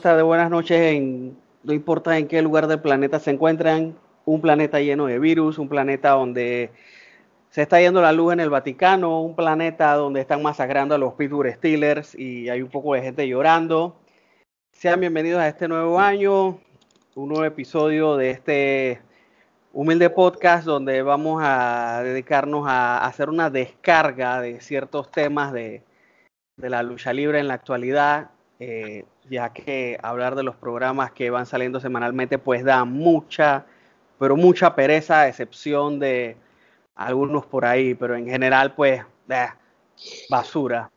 Buenas tardes, buenas noches. En, no importa en qué lugar del planeta se encuentran, un planeta lleno de virus, un planeta donde se está yendo la luz en el Vaticano, un planeta donde están masacrando a los Pittsburgh Steelers y hay un poco de gente llorando. Sean bienvenidos a este nuevo año, un nuevo episodio de este humilde podcast donde vamos a dedicarnos a hacer una descarga de ciertos temas de, de la lucha libre en la actualidad. Eh, ya que hablar de los programas que van saliendo semanalmente pues da mucha, pero mucha pereza, a excepción de algunos por ahí, pero en general pues eh, basura.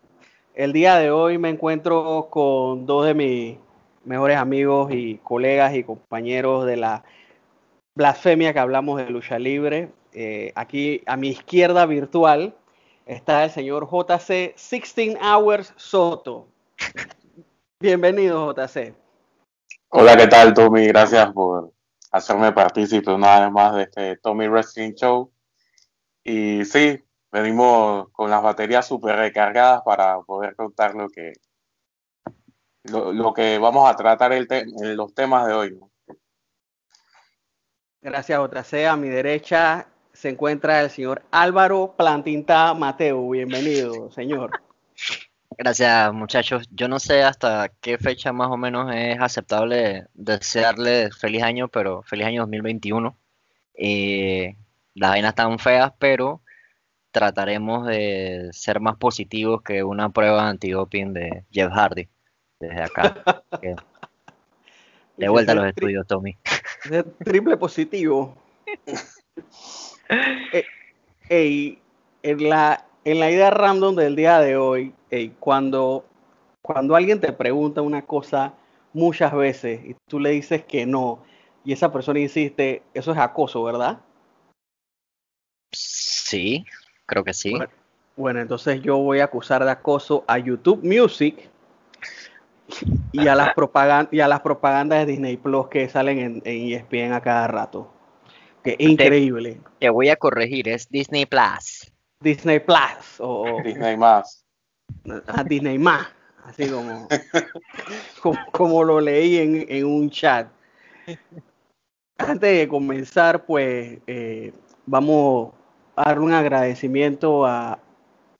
El día de hoy me encuentro con dos de mis mejores amigos y colegas y compañeros de la blasfemia que hablamos de lucha libre. Eh, aquí a mi izquierda virtual está el señor JC 16 Hours Soto. Bienvenido, JC. Hola, ¿qué tal, Tommy? Gracias por hacerme partícipe una vez más de este Tommy Wrestling Show. Y sí, venimos con las baterías súper recargadas para poder contar lo que, lo, que vamos a tratar el en los temas de hoy. Gracias, JC. A mi derecha se encuentra el señor Álvaro Plantinta Mateo. Bienvenido, señor. Gracias, muchachos. Yo no sé hasta qué fecha más o menos es aceptable desearle feliz año, pero feliz año 2021. Eh, las vainas están feas, pero trataremos de ser más positivos que una prueba antidoping de Jeff Hardy desde acá. de vuelta a los estudios, Tommy. Triple positivo. eh, en la en la idea random del día de hoy, cuando, cuando alguien te pregunta una cosa muchas veces y tú le dices que no, y esa persona insiste, eso es acoso, ¿verdad? Sí, creo que sí. Bueno, entonces yo voy a acusar de acoso a YouTube Music y a las, propagandas y a las propagandas de Disney Plus que salen en, en ESPN a cada rato. Que increíble. te voy a corregir, es Disney Plus. Disney Plus o Disney más. A Disney más, así como, como, lo leí en, un chat. Antes de comenzar, pues eh, vamos a dar un agradecimiento a,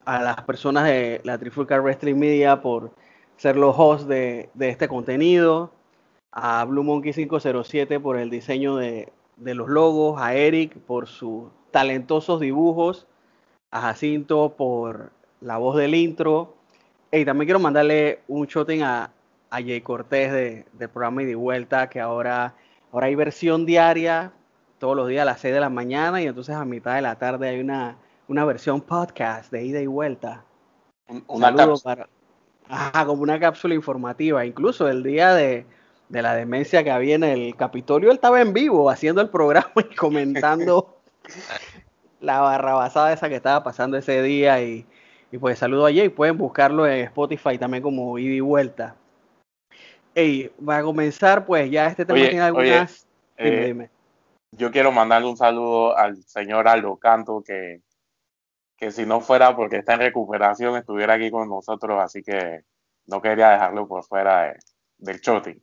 a las personas de la Trifulca Wrestling Media por ser los hosts de, de, este contenido, a Blue Monkey 507 por el diseño de, de los logos, a Eric por sus talentosos dibujos a Jacinto por la voz del intro. Y también quiero mandarle un shooting a, a Jay Cortés de, del programa y de vuelta, que ahora, ahora hay versión diaria, todos los días a las 6 de la mañana, y entonces a mitad de la tarde hay una, una versión podcast de ida y vuelta. Una cápsula. Para, como una cápsula informativa. Incluso el día de, de la demencia que había en el Capitolio, él estaba en vivo haciendo el programa y comentando la barrabasada esa que estaba pasando ese día y, pues saludo a Jay, pueden buscarlo en Spotify también como ida y vuelta. Ey, va a comenzar, pues ya este tema tiene algunas... Eh, yo quiero mandarle un saludo al señor Aldo Canto, que, que si no fuera porque está en recuperación, estuviera aquí con nosotros, así que no quería dejarlo por fuera del shooting.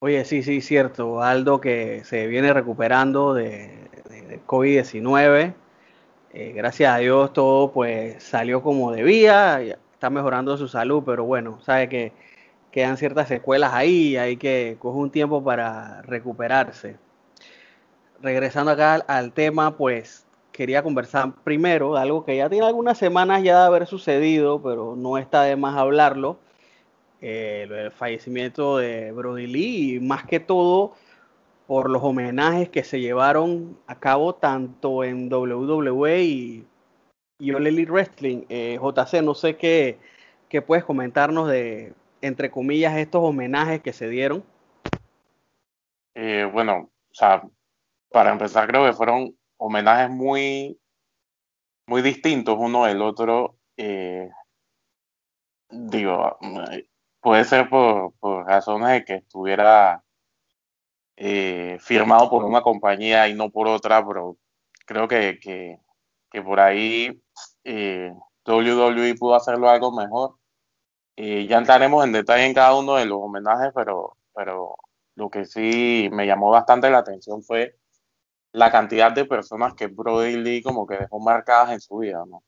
Oye, sí, sí, cierto. Aldo que se viene recuperando de, de COVID-19 eh, gracias a Dios todo pues salió como debía, está mejorando su salud, pero bueno, sabe que quedan ciertas secuelas ahí, hay que coger un tiempo para recuperarse. Regresando acá al, tema, pues quería conversar primero de algo que ya tiene algunas semanas ya de haber sucedido, pero no está de más hablarlo. eh, el fallecimiento de Brody Lee y más que todo por los homenajes que se llevaron a cabo tanto en WWE y, y All Elite Wrestling. Eh, JC, no sé qué, qué puedes comentarnos de, entre comillas, estos homenajes que se dieron. Eh, bueno, o sea, para empezar creo que fueron homenajes muy, muy distintos uno del otro. Eh, digo, puede ser por, por razones de que estuviera eh, firmado por una compañía y no por otra, pero creo que, que, que por ahí eh, WWE pudo hacerlo algo mejor. Eh, ya entraremos en detalle en cada uno de los homenajes, pero, pero lo que sí me llamó bastante la atención fue la cantidad de personas que Brody Lee como que dejó marcadas en su vida, ¿no?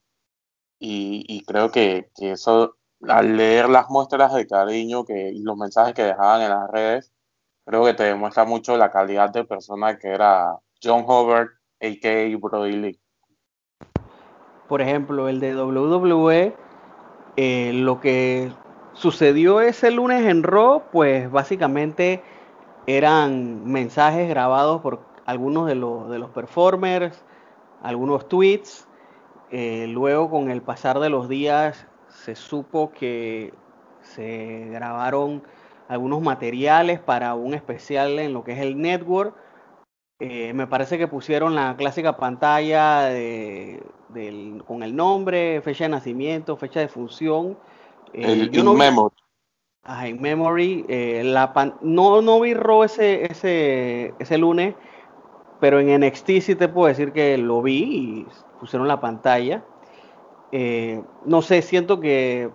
Y, y creo que, que, eso, al leer las muestras de cariño que, y los mensajes que dejaban en las redes, creo que te demuestra mucho la calidad de persona que era John Hobart, a.k.a. Brody Lee. Por ejemplo, el de WWE, eh, lo que sucedió ese lunes en Raw, pues básicamente eran mensajes grabados por algunos de los, de los performers, algunos tweets. Eh, luego, con el pasar de los días, se supo que se grabaron algunos materiales para un especial en lo que es el network. Eh, me parece que pusieron la clásica pantalla de, del, con el nombre, fecha de nacimiento, fecha de función. Eh, el in no memory. Ah, en memory. Eh, la pan, no, no vi Raw ese, ese, ese lunes, pero en NXT sí te puedo decir que lo vi y pusieron la pantalla. No sé, siento que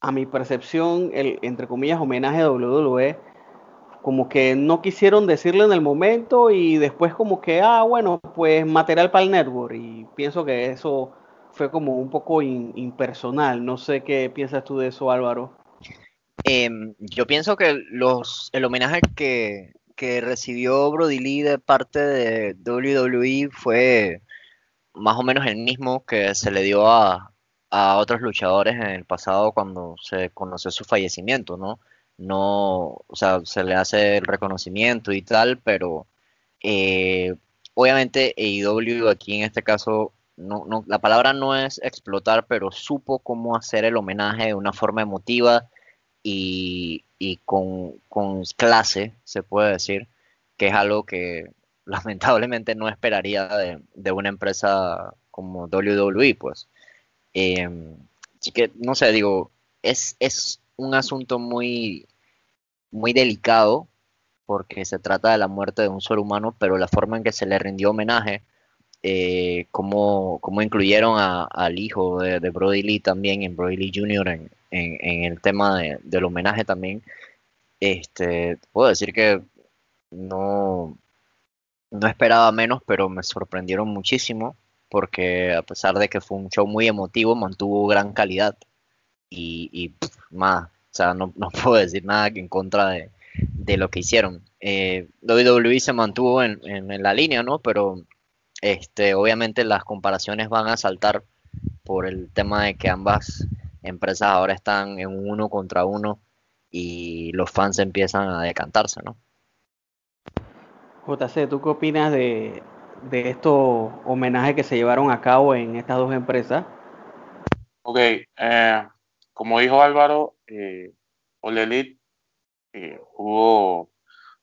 a mi percepción, el entre comillas homenaje a WWE, como que no quisieron decirle en el momento y después como que, ah, bueno, pues material para el network. Y pienso que eso fue como un poco impersonal. No sé qué piensas tú de eso, Álvaro. Eh, yo pienso que los, el homenaje que, que recibió Brody Lee de parte de WWE fue más o menos el mismo que se le dio a, a otros luchadores en el pasado cuando se conoció su fallecimiento, ¿no? No, o sea, se le hace el reconocimiento y tal, pero eh, obviamente AEW aquí en este caso, no, no, la palabra no es explotar, pero supo cómo hacer el homenaje de una forma emotiva y, y con, con clase, se puede decir, que es algo que lamentablemente no esperaría de, de una empresa como WWE, pues. Eh, así que, no sé, digo, es, es un asunto muy, muy delicado porque se trata de la muerte de un ser humano, pero la forma en que se le rindió homenaje, eh, como incluyeron a, al hijo de, de, Brody Lee también, en Brody Lee Jr., en, en, en el tema de, del homenaje también, este, puedo decir que no, no esperaba menos, pero me sorprendieron muchísimo porque a pesar de que fue un show muy emotivo, mantuvo gran calidad y, y más, o sea, no, no, puedo decir nada en contra de, de lo que hicieron. Eh, WWE se mantuvo en, en, en, la línea, ¿no? Pero este, obviamente las comparaciones van a saltar por el tema de que ambas empresas ahora están en uno contra uno y los fans empiezan a decantarse, ¿no? JC, ¿tú qué opinas de, de estos homenajes que se llevaron a cabo en estas dos empresas? Ok, eh, como dijo Álvaro, eh, All Elite eh, hubo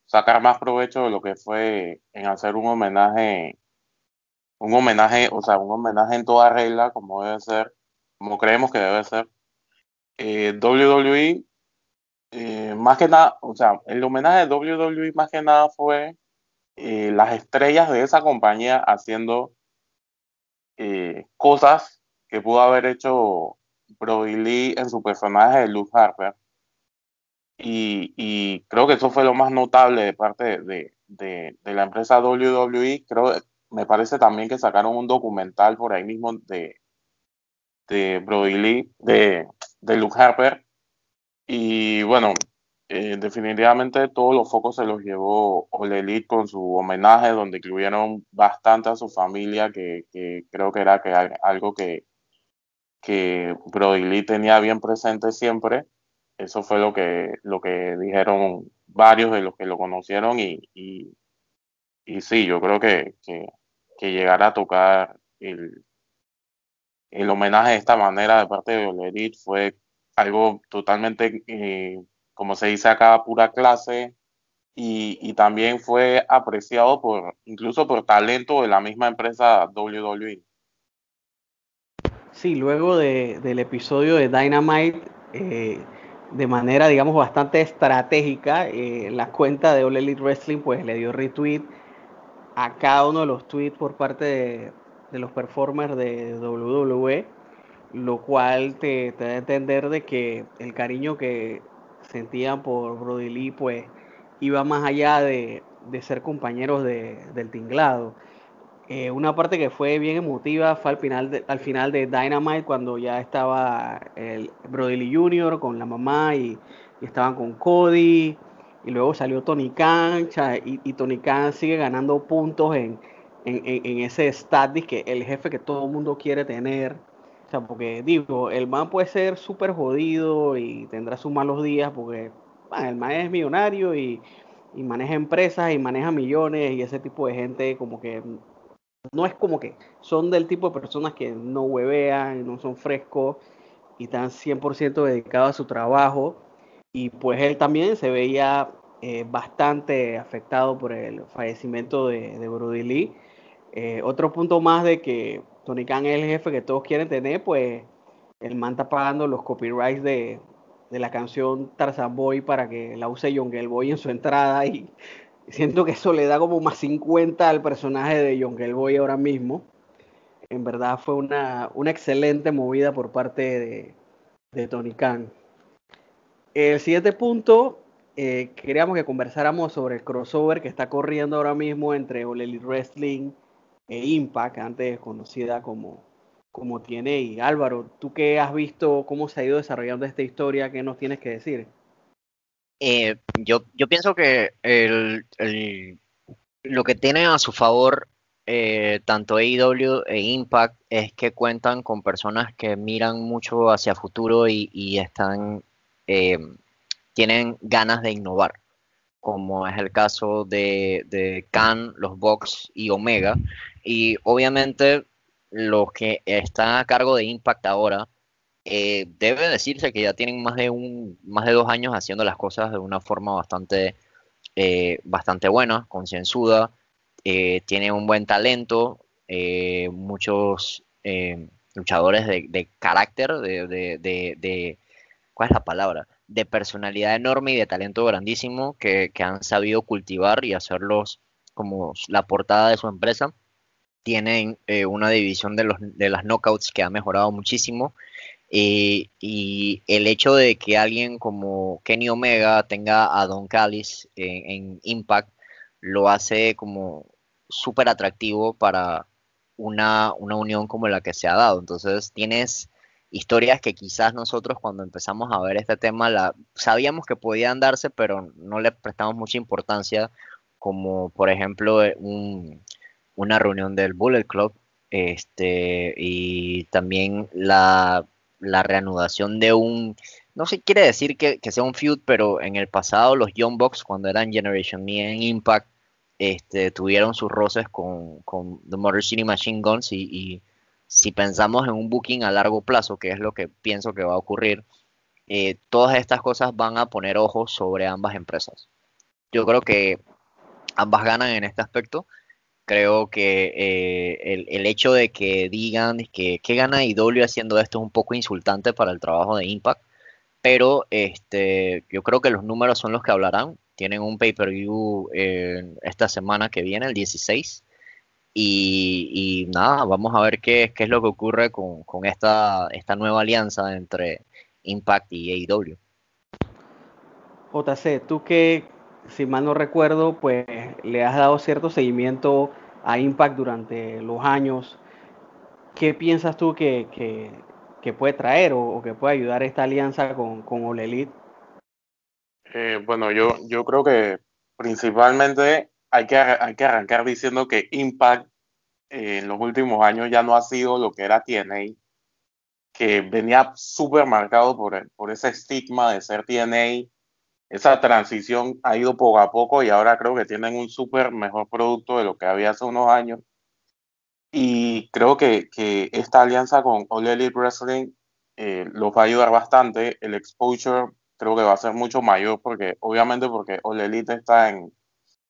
sacar más provecho de lo que fue en hacer un homenaje, un homenaje, o sea, un homenaje en toda regla, como debe ser, como creemos que debe ser. Eh, WWE, eh, más que nada, o sea, el homenaje de WWE más que nada fue eh, las estrellas de esa compañía haciendo eh, cosas que pudo haber hecho Brody Lee en su personaje de Luke Harper. Y, creo que eso fue lo más notable de parte de, de, de, la empresa WWE. Creo, me parece también que sacaron un documental por ahí mismo de, de Brody Lee, de, de Luke Harper. Y bueno, eh, definitivamente todos los focos se los llevó All Elite con su homenaje, donde incluyeron bastante a su familia, que, que creo que era que algo que, que Brody Lee tenía bien presente siempre. Eso fue lo que, lo que dijeron varios de los que lo conocieron y, y, sí, yo creo que, que, llegar a tocar el, el homenaje de esta manera de parte de Olerit fue algo totalmente, eh, como se dice acá, pura clase, y, también fue apreciado por incluso por talento de la misma empresa WWE. Sí, luego del episodio de Dynamite, eh, de manera, digamos, bastante estratégica, eh, la cuenta de All Elite Wrestling pues le dio retweet a cada uno de los tweets por parte de, los performers de WWE, lo cual te, te da a entender de que el cariño que sentían por Brody Lee pues iba más allá de, ser compañeros del tinglado. Eh, una parte que fue bien emotiva fue al final, de, al final de Dynamite, cuando ya estaba el Brody Lee Jr. con la mamá y, estaban con Cody. Y luego salió Tony Khan, y, Tony Khan sigue ganando puntos en, ese status que el jefe que todo el mundo quiere tener. O sea, porque digo, el man puede ser súper jodido y tendrá sus malos días porque el man es millonario y, maneja empresas y maneja millones y ese tipo de gente como que no es como que son del tipo de personas que no huevean, no son frescos y están 100% dedicados a su trabajo. Y pues él también se veía eh, bastante afectado por el fallecimiento de, de Brody Lee. Eh, otro punto más de que Tony Khan es el jefe que todos quieren tener, pues el man está pagando los copyrights de, de la canción Tarzan Boy para que la use John Boy en su entrada y siento que eso le da como más 50 al personaje de John Boy ahora mismo. En verdad fue una, una excelente movida por parte de, de Tony Khan. El siguiente punto, eh, queríamos que conversáramos sobre el crossover que está corriendo ahora mismo entre All Elite Wrestling e Impact, antes conocida como como tiene. Y Álvaro, tú que has visto cómo se ha ido desarrollando esta historia, ¿qué nos tienes que decir? Eh, yo, yo pienso que lo que tiene a su favor eh, tanto AEW e Impact es que cuentan con personas que miran mucho hacia futuro y, están eh, tienen ganas de innovar, como es el caso de, de Khan, los Box y Omega. Y obviamente los que están a cargo de Impact ahora, eh, debe decirse que ya tienen más de un, más de dos años haciendo las cosas de una forma bastante, eh, bastante buena, concienzuda, eh, tienen un buen talento, eh, muchos luchadores de, carácter, de, de, ¿cuál es la palabra? De personalidad enorme y de talento grandísimo que, que han sabido cultivar y hacerlos como la portada de su empresa tienen eh, una división de, los, de las knockouts que ha mejorado muchísimo. Eh, y el hecho de que alguien como Kenny Omega tenga a Don Callis en, Impact lo hace como súper atractivo para una, una, unión como la que se ha dado. Entonces tienes historias que quizás nosotros cuando empezamos a ver este tema la, sabíamos que podían darse, pero no le prestamos mucha importancia, como por ejemplo un, una reunión del Bullet Club este, y también la, reanudación de un, no sé, quiere decir que, sea un feud, pero en el pasado los Young Bucks, cuando eran Generation Me en Impact, este, tuvieron sus roces con, con The Motor City Machine Guns y, si pensamos en un booking a largo plazo, que es lo que pienso que va a ocurrir, eh, todas estas cosas van a poner ojos sobre ambas empresas. Yo creo que ambas ganan en este aspecto Creo que eh, el, hecho de que digan que, que gana IW haciendo esto es un poco insultante para el trabajo de Impact, pero este, yo creo que los números son los que hablarán. Tienen un pay-per-view eh, esta semana que viene, el 16. Y, nada, vamos a ver qué, qué es lo que ocurre con, con, esta, esta nueva alianza entre Impact y AEW. JC, ¿tú qué, si mal no recuerdo, pues le has dado cierto seguimiento a Impact durante los años. ¿Qué piensas tú que, puede traer o, que puede ayudar esta alianza con, con All Elite? Eh, bueno, yo, yo creo que principalmente hay que, hay que arrancar diciendo que Impact eh, en los últimos años ya no ha sido lo que era TNA, que venía súper marcado por, por ese estigma de ser TNA. Esa transición ha ido poco a poco y ahora creo que tienen un súper mejor producto de lo que había hace unos años. Y creo que, que esta alianza con All Elite Wrestling eh, los va a ayudar bastante. El exposure creo que va a ser mucho mayor porque obviamente porque All Elite está en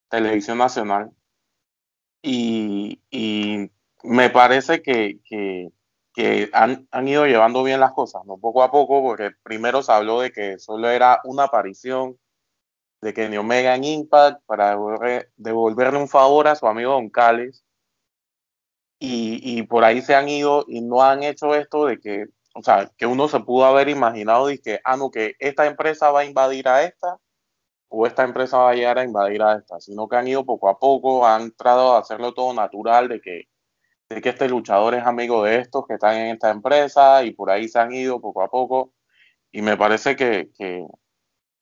televisión nacional y, y me parece que, que, que han, han, ido llevando bien las cosas, ¿no? Poco a poco, porque primero se habló de que solo era una aparición de Kenny Omega en Impact para devolver, devolverle un favor a su amigo Don Cales. Y, y, por ahí se han ido y no han hecho esto de que, o sea, que uno se pudo haber imaginado y que, ah, no, que esta empresa va a invadir a esta o esta empresa va a llegar a invadir a esta, sino que han ido poco a poco, han tratado de hacerlo todo natural, de que de que este luchador es amigo de estos que están en esta empresa y por ahí se han ido poco a poco. Y me parece que, que,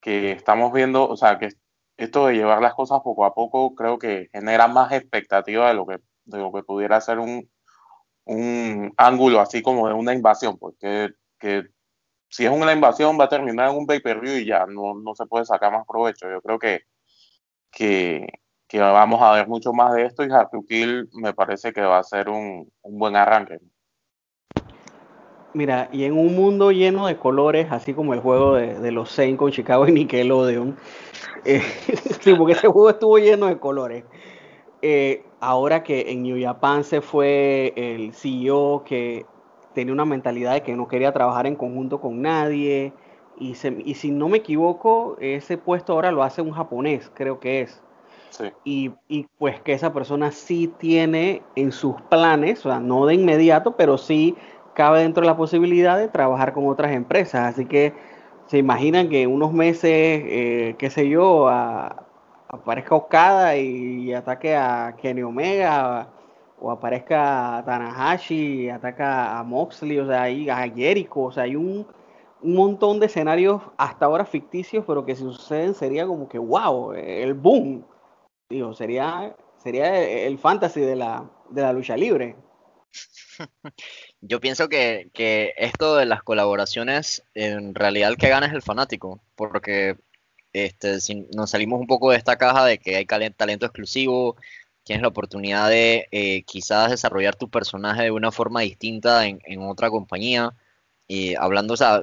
que estamos viendo, o sea, que esto de llevar las cosas poco a poco creo que genera más expectativa de lo que, de lo que pudiera ser un, un ángulo así como de una invasión, porque que si es una invasión va a terminar en un pay-per-view y ya no, no se puede sacar más provecho. Yo creo que, que, que vamos a ver mucho más de esto y Kill me parece que va a ser un, un buen arranque. Mira, y en un mundo lleno de colores, así como el juego de, de los Saints con Chicago y Nickelodeon, eh, sí, porque ese juego estuvo lleno de colores. Eh, ahora que en New Japan se fue el CEO que tenía una mentalidad de que no quería trabajar en conjunto con nadie, y, se, y si no me equivoco, ese puesto ahora lo hace un japonés, creo que es. Y, y, pues que esa persona sí tiene en sus planes, o sea, no de inmediato, pero sí cabe dentro de la posibilidad de trabajar con otras empresas. Así que se imaginan que en unos meses, eh, qué sé yo, a, aparezca Okada y, ataque a Kenny Omega, o aparezca Tanahashi y ataca a Moxley, o sea, ahí a Jericho, o sea, hay un, un montón de escenarios hasta ahora ficticios, pero que si suceden sería como que wow, el boom digo, sería, sería el fantasy de la, de la lucha libre. Yo pienso que, que, esto de las colaboraciones, en realidad el que gana es el fanático, porque este, si nos salimos un poco de esta caja de que hay talento exclusivo, tienes la oportunidad de eh, quizás desarrollar tu personaje de una forma distinta en, en otra compañía, y hablando, o sea,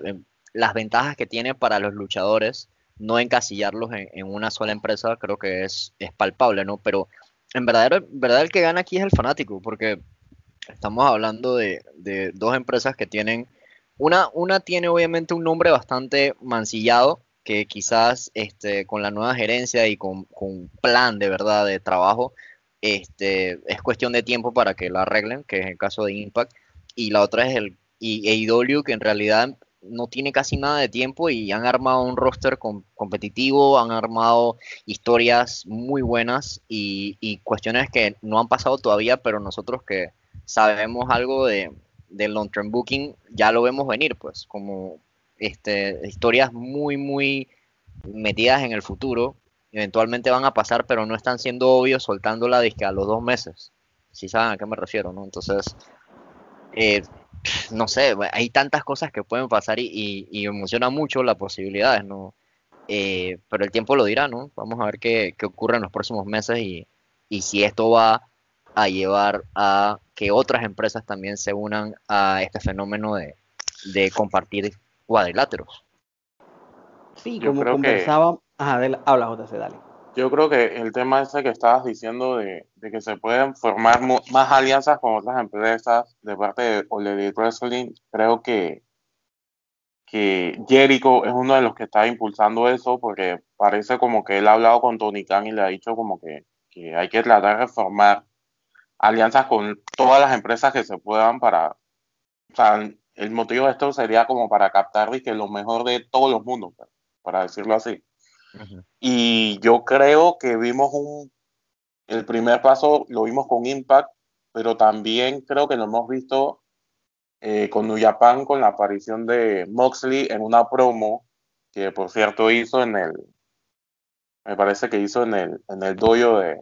las ventajas que tiene para los luchadores, no encasillarlos en, una sola empresa creo que es, es palpable, ¿no? Pero en verdad, verdad el que gana aquí es el fanático, porque estamos hablando de, dos empresas que tienen, una, una tiene obviamente un nombre bastante mancillado, que quizás este, con la nueva gerencia y con, un plan de verdad de trabajo, este, es cuestión de tiempo para que la arreglen, que es el caso de Impact, y la otra es el y AEW, que en realidad no tiene casi nada de tiempo y han armado un roster competitivo, han armado historias muy buenas y, cuestiones que no han pasado todavía, pero nosotros que sabemos algo de, del long term booking ya lo vemos venir, pues como este, historias muy, muy metidas en el futuro, eventualmente van a pasar, pero no están siendo obvios soltándola disque a los dos meses. Si saben a qué me refiero, ¿no? Entonces, eh, no sé, hay tantas cosas que pueden pasar y, emociona mucho las posibilidades, ¿no? Eh, pero el tiempo lo dirá, ¿no? Vamos a ver qué, ocurre en los próximos meses y, si esto va a llevar a que otras empresas también se unan a este fenómeno de, compartir cuadriláteros. Sí, como conversaba. habla JC, dale. Yo creo que el tema ese que estabas diciendo de, que se pueden formar más alianzas con otras empresas de parte de All Wrestling, creo que, que Jericho es uno de los que está impulsando eso porque parece como que él ha hablado con Tony Khan y le ha dicho como que, hay que tratar de formar alianzas con todas las empresas que se puedan para, o sea, el motivo de esto sería como para captar que lo mejor de todos los mundos, para decirlo así. Y yo creo que vimos un, el primer paso lo vimos con Impact, pero también creo que lo hemos visto eh, con New Japan con la aparición de Moxley en una promo que por cierto hizo en el, me parece que hizo en el, en el dojo de,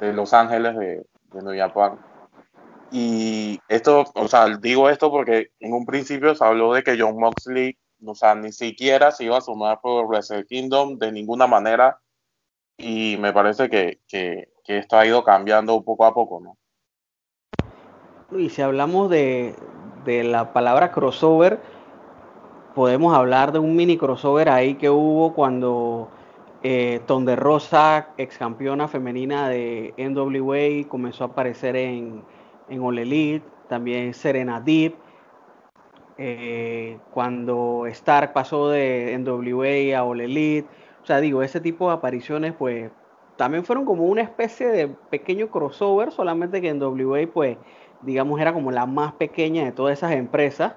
de Los Ángeles de, de New Japan. Y esto, o sea, digo esto porque en un principio se habló de que John Moxley, o sea, ni siquiera se iba a sumar por Wrestle Kingdom de ninguna manera. Y me parece que, que, que esto ha ido cambiando poco a poco, ¿no? Y si hablamos de, de la palabra crossover, podemos hablar de un mini crossover ahí que hubo cuando eh, Tonde Rosa, ex campeona femenina de NWA, comenzó a aparecer en, en All Elite, también Serena Deep. Eh, cuando Stark pasó de NWA a All Elite, o sea, digo, ese tipo de apariciones, pues también fueron como una especie de pequeño crossover, solamente que en WA, pues, digamos, era como la más pequeña de todas esas empresas.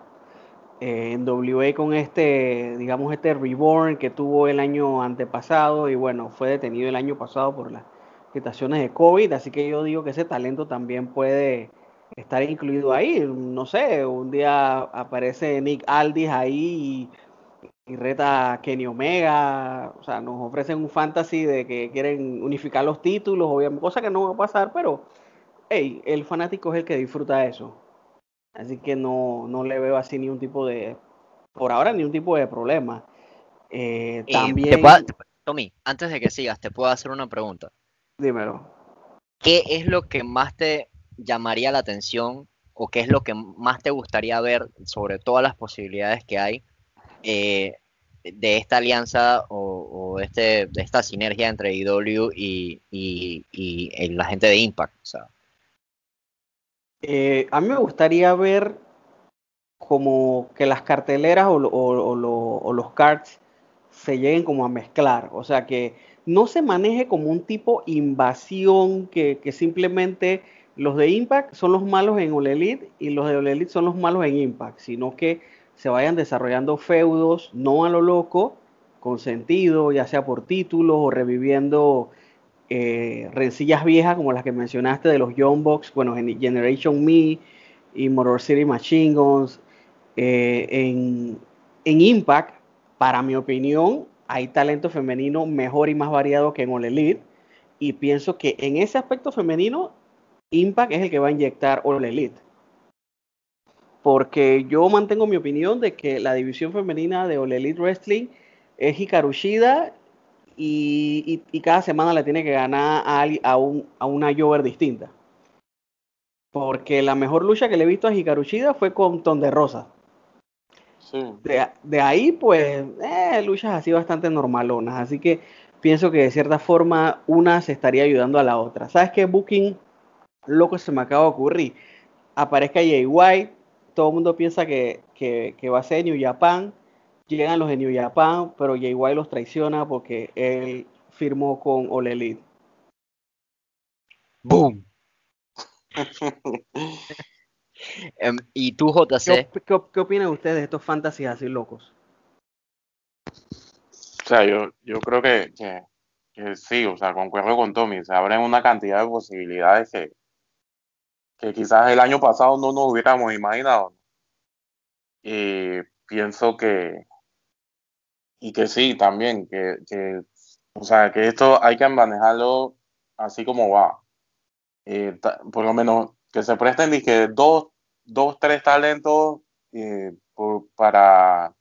Eh, en WA con este, digamos, este reborn que tuvo el año antepasado y bueno, fue detenido el año pasado por las situaciones de COVID, así que yo digo que ese talento también puede estar incluido ahí. No sé, un día aparece Nick Aldis ahí y, reta a Kenny Omega. O sea, nos ofrecen un fantasy de que quieren unificar los títulos, obviamente, cosa que no va a pasar, pero hey, el fanático es el que disfruta eso. Así que no, no le veo así ni un tipo de, por ahora, ni un tipo de problema. Eh, también... Tommy, antes de que sigas, te puedo hacer una pregunta. Dímelo. ¿Qué es lo que más te llamaría la atención o qué es lo que más te gustaría ver sobre todas las posibilidades que hay eh, de esta alianza o, este, de esta sinergia entre IW y, la gente de Impact? Eh, a mí me gustaría ver como que las carteleras o, o, los cards se lleguen como a mezclar, o sea que no se maneje como un tipo invasión que simplemente los de Impact son los malos en All Elite y los de All Elite son los malos en Impact, sino que se vayan desarrollando feudos no a lo loco, con sentido, ya sea por títulos o reviviendo eh, rencillas viejas como las que mencionaste de los Young Bucks, bueno, Generation Me y Motor City Machine Guns. Eh, en, en Impact, para mi opinión, hay talento femenino mejor y más variado que en All Elite. Y pienso que en ese aspecto femenino Impact es el que va a inyectar All Elite. Porque yo mantengo mi opinión de que la división femenina de All Elite Wrestling es Hikaru Shida y, cada semana le tiene que ganar a, a, un, a una Jover distinta. Porque la mejor lucha que le he visto a Hikaru Shida fue con Ton de Rosa. De, ahí, pues, eh, luchas así bastante normalonas. Así que pienso que de cierta forma una se estaría ayudando a la otra. ¿Sabes qué? Booking loco se me acaba de ocurrir. Aparezca Jay White, todo el mundo piensa que, va a ser New Japan, llegan los de New Japan, pero Jay White los traiciona porque él firmó con All Elite. ¡Boom! Em, ¿Y tú, JC? ¿Qué, qué, opinan ustedes de estos fantasies así locos? O sea, yo, yo creo que, que, sí, o sea, concuerdo con Tommy, se abren una cantidad de posibilidades que, que quizás el año pasado no nos hubiéramos imaginado. Y pienso que, y que sí, también, que, que, o sea, que esto hay que manejarlo así como va. Eh, por lo menos que se presten que dos, dos, tres talentos eh, para,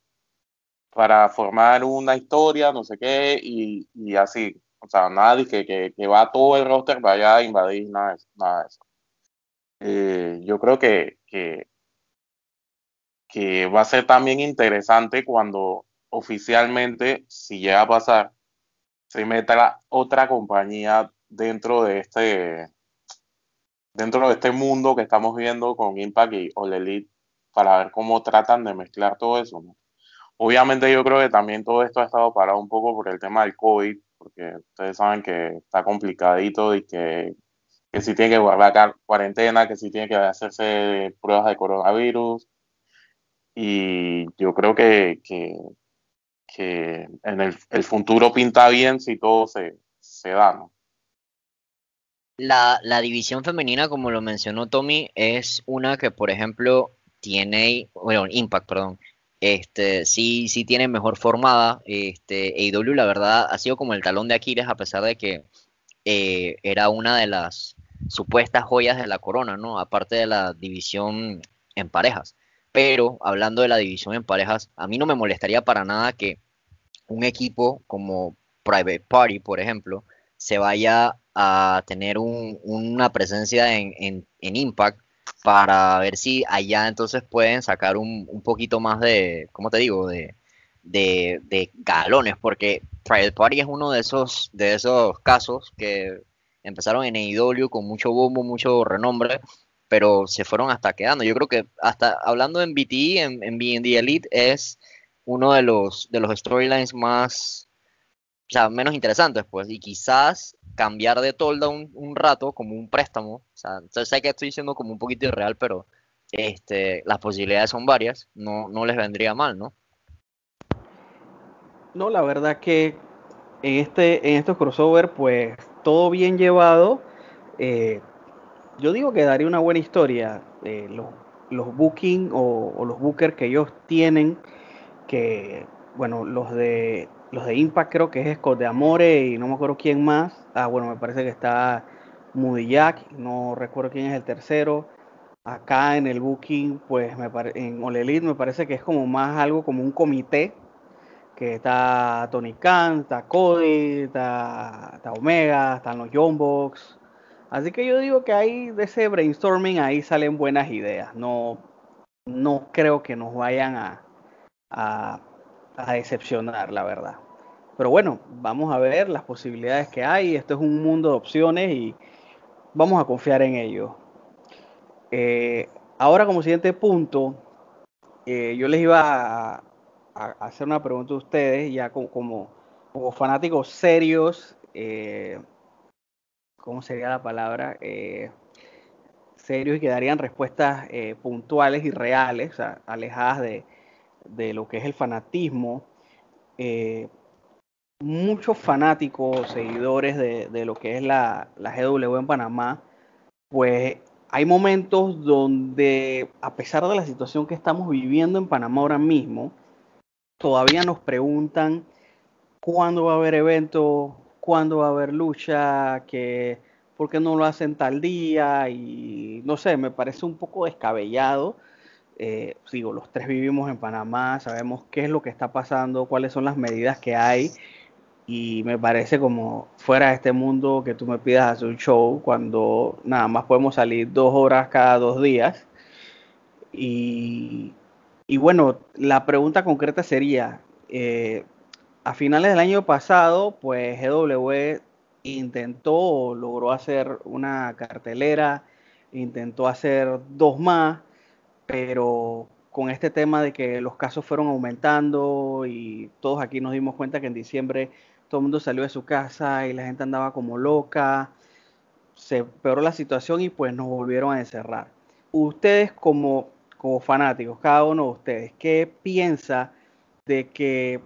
para formar una historia, no sé qué, y, y así. O sea, nadie que, que, que va todo el roster vaya a invadir nada de eso. Eh, yo creo que, que, va a ser también interesante cuando oficialmente, si llega a pasar, se meta otra compañía dentro de este dentro de este mundo que estamos viendo con Impact y All para ver cómo tratan de mezclar todo eso. Obviamente yo creo que también todo esto ha estado parado un poco por el tema del COVID, porque ustedes saben que está complicadito y que que si tiene que guardar cuarentena, que si tiene que hacerse pruebas de coronavirus. Y yo creo que, que, en el, futuro pinta bien si todo se, se da, ¿no? La, la, división femenina, como lo mencionó Tommy, es una que, por ejemplo, tiene, bueno, Impact, perdón, este, sí, sí tiene mejor formada. Este, AEW, la verdad, ha sido como el talón de Aquiles, a pesar de que eh, era una de las supuestas joyas de la corona, ¿no? Aparte de la división en parejas. Pero hablando de la división en parejas, a mí no me molestaría para nada que un equipo como Private Party, por ejemplo, se vaya a tener una presencia en, Impact para ver si allá entonces pueden sacar un, un poquito más de, ¿cómo te digo?, de, de, de, galones, porque Private Party es uno de esos, de esos casos que empezaron en AEW con mucho bombo, mucho renombre, pero se fueron hasta quedando. Yo creo que hasta hablando en BTE, en, en BND Elite, es uno de los, de los storylines más, o sea, menos interesantes, pues, y quizás cambiar de tolda un, un rato como un préstamo, o sea, sé que estoy diciendo como un poquito irreal, pero este, las posibilidades son varias, no, no les vendría mal, ¿no? No, la verdad que en, este, en estos crossover, pues todo bien llevado. Eh, yo digo que daría una buena historia. Eh, los, los booking o, los bookers que ellos tienen, que, bueno, los de los de Impact creo que es Scott de Amore y no me acuerdo quién más. Ah, bueno, me parece que está Moody Jack, no recuerdo quién es el tercero. Acá en el booking, pues me en Elite me parece que es como más algo como un comité que está Tony Khan, está Cody, está, Omega, están los Young Box. Así que yo digo que ahí de ese brainstorming ahí salen buenas ideas. No, no creo que nos vayan a, a, a decepcionar, la verdad. Pero bueno, vamos a ver las posibilidades que hay. Esto es un mundo de opciones y vamos a confiar en ello. Eh, ahora como siguiente punto, eh, yo les iba a, hacer una pregunta a ustedes, ya como, como, fanáticos serios, eh, ¿cómo sería la palabra? Eh, serios y que darían respuestas eh, puntuales y reales, alejadas de, de, lo que es el fanatismo. muchos fanáticos, seguidores de, de, lo que es la, la GW en Panamá, pues hay momentos donde, a pesar de la situación que estamos viviendo en Panamá ahora mismo, todavía nos preguntan cuándo va a haber evento, cuándo va a haber lucha, que por qué no lo hacen tal día y no sé, me parece un poco descabellado. Eh, digo, los tres vivimos en Panamá, sabemos qué es lo que está pasando, cuáles son las medidas que hay y me parece como fuera de este mundo que tú me pidas hacer un show cuando nada más podemos salir dos horas cada dos días y y bueno, la pregunta concreta sería, eh, a finales del año pasado, pues GW intentó o logró hacer una cartelera, intentó hacer dos más, pero con este tema de que los casos fueron aumentando y todos aquí nos dimos cuenta que en diciembre todo el mundo salió de su casa y la gente andaba como loca, se peoró la situación y pues nos volvieron a encerrar. Ustedes como como fanáticos, cada uno de ustedes, ¿qué piensa de que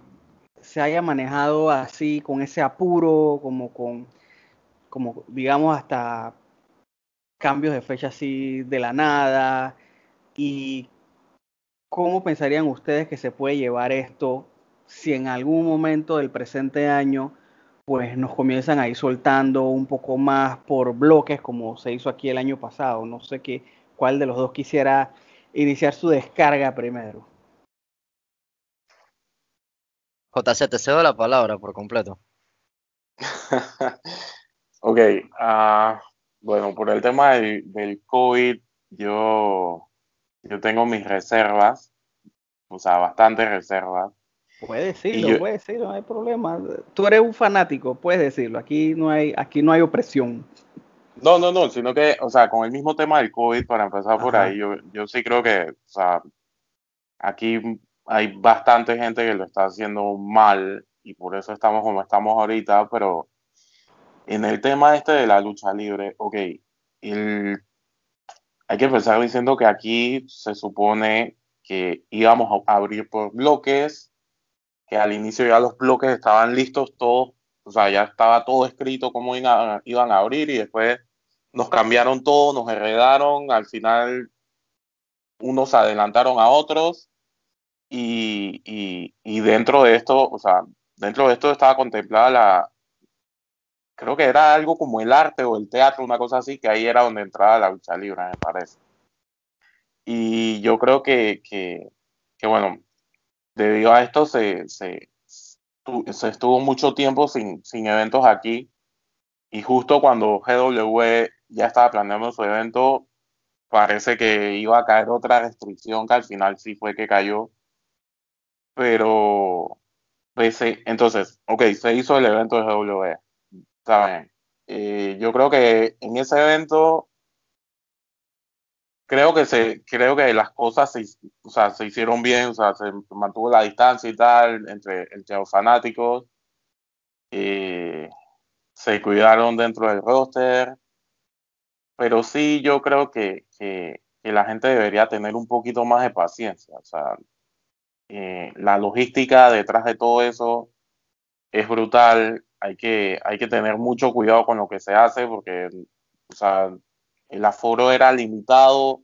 se haya manejado así, con ese apuro, como con, como digamos, hasta cambios de fecha así de la nada? ¿Y cómo pensarían ustedes que se puede llevar esto si en algún momento del presente año pues nos comienzan a ir soltando un poco más por bloques como se hizo aquí el año pasado? No sé qué, cuál de los dos quisiera iniciar su descarga primero. JC, te cedo la palabra por completo. ok, uh, bueno, por el tema del, del, COVID, yo, yo tengo mis reservas, o sea, bastantes reservas. Puedes decirlo, puedes decirlo, no hay problema. Tú eres un fanático, puedes decirlo. Aquí no hay, aquí no hay opresión. No, no, no, sino que, o sea, con el mismo tema del COVID, para empezar por ahí, yo, yo sí creo que, o sea, aquí hay bastante gente que lo está haciendo mal y por eso estamos como estamos ahorita, pero en el tema este de la lucha libre, ok, el, hay que empezar diciendo que aquí se supone que íbamos a abrir por bloques, que al inicio ya los bloques estaban listos todos, o sea, ya estaba todo escrito cómo iban a abrir y después nos cambiaron todo, nos heredaron, al final unos adelantaron a otros y, y, y, dentro de esto, o sea, dentro de esto estaba contemplada la, creo que era algo como el arte o el teatro, una cosa así, que ahí era donde entraba la lucha libre, me parece. Y yo creo que, que, que bueno, debido a esto se, se, se estuvo mucho tiempo sin, sin eventos aquí y justo cuando GW ya estaba planeando su evento, parece que iba a caer otra restricción que al final sí fue que cayó. Pero, pues, entonces, ok, se hizo el evento de. ¿saben? Eh, yo creo que en ese evento creo que se creo que las cosas se, o sea, se hicieron bien, o sea, se mantuvo la distancia y tal entre, entre los fanáticos. Eh, se cuidaron dentro del roster. Pero sí, yo creo que, que, la gente debería tener un poquito más de paciencia. O sea, eh, la logística detrás de todo eso es brutal. Hay que, hay que tener mucho cuidado con lo que se hace porque o sea, el aforo era limitado,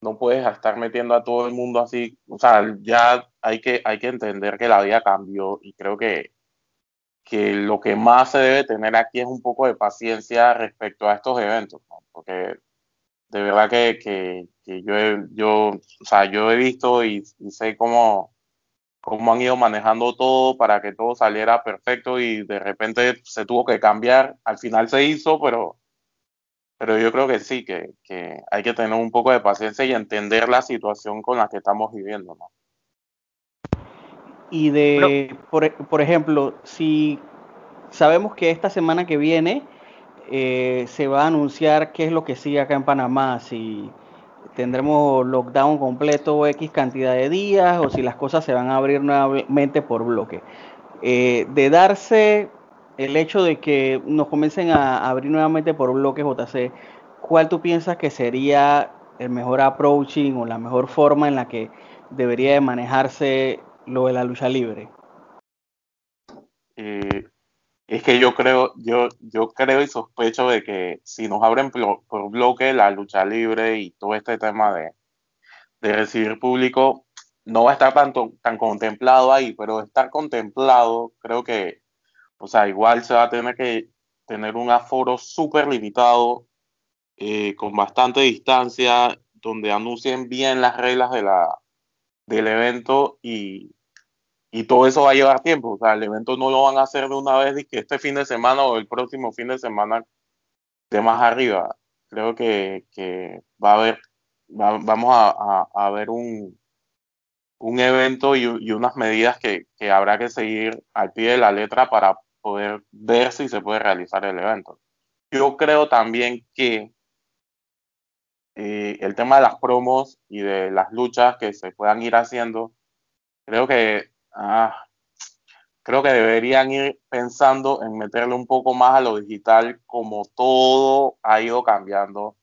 no puedes estar metiendo a todo el mundo así, o sea, ya hay que, hay que entender que la vida cambió y creo que, que lo que más se debe tener aquí es un poco de paciencia respecto a estos eventos, porque de verdad que, que, que yo, he, yo, o sea, yo he visto y, y, sé cómo, cómo han ido manejando todo para que todo saliera perfecto y de repente se tuvo que cambiar, al final se hizo, pero pero yo creo que sí, que, que, hay que tener un poco de paciencia y entender la situación con la que estamos viviendo, ¿no? Y de, por, por, ejemplo, si sabemos que esta semana que viene eh, se va a anunciar qué es lo que sigue acá en Panamá, si tendremos lockdown completo X cantidad de días o si las cosas se van a abrir nuevamente por bloque. Eh, de darse el hecho de que nos comiencen a abrir nuevamente por bloques JC, ¿cuál tú piensas que sería el mejor approaching o la mejor forma en la que debería de manejarse lo de la lucha libre? Eh, es que yo creo, yo, yo creo y sospecho de que si nos abren por bloque la lucha libre y todo este tema de, de recibir público, no va a estar tanto, tan contemplado ahí, pero estar contemplado creo que o sea, igual se va a tener que tener un aforo súper limitado, eh, con bastante distancia, donde anuncien bien las reglas de la, del evento y, y todo eso va a llevar tiempo. O sea, el evento no lo van a hacer de una vez y que este fin de semana o el próximo fin de semana de más arriba. Creo que, que va a haber, vamos a, a, ver un, un evento y, y unas medidas que, que, habrá que seguir al pie de la letra para poder ver si se puede realizar el evento. Yo creo también que eh, el tema de las promos y de las luchas que se puedan ir haciendo, creo que ah, creo que deberían ir pensando en meterle un poco más a lo digital, como todo ha ido cambiando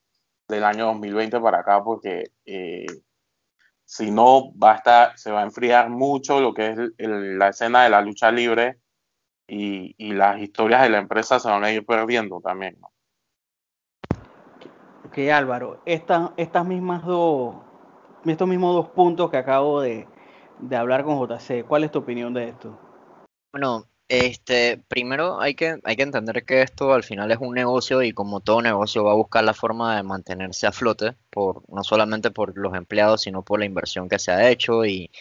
del año 2020 para acá, porque eh, si no va a estar, se va a enfriar mucho lo que es la escena de la lucha libre y, las historias de la empresa se van a ir perdiendo también. Ok, Álvaro, estas mismas dos, estos mismos dos puntos que acabo de, de hablar con JC, ¿cuál es tu opinión de esto? Bueno, este, primero hay que, hay que entender que esto al final es un negocio y como todo negocio va a buscar la forma de mantenerse a flote, por, no solamente por los empleados, sino por la inversión que se ha hecho y,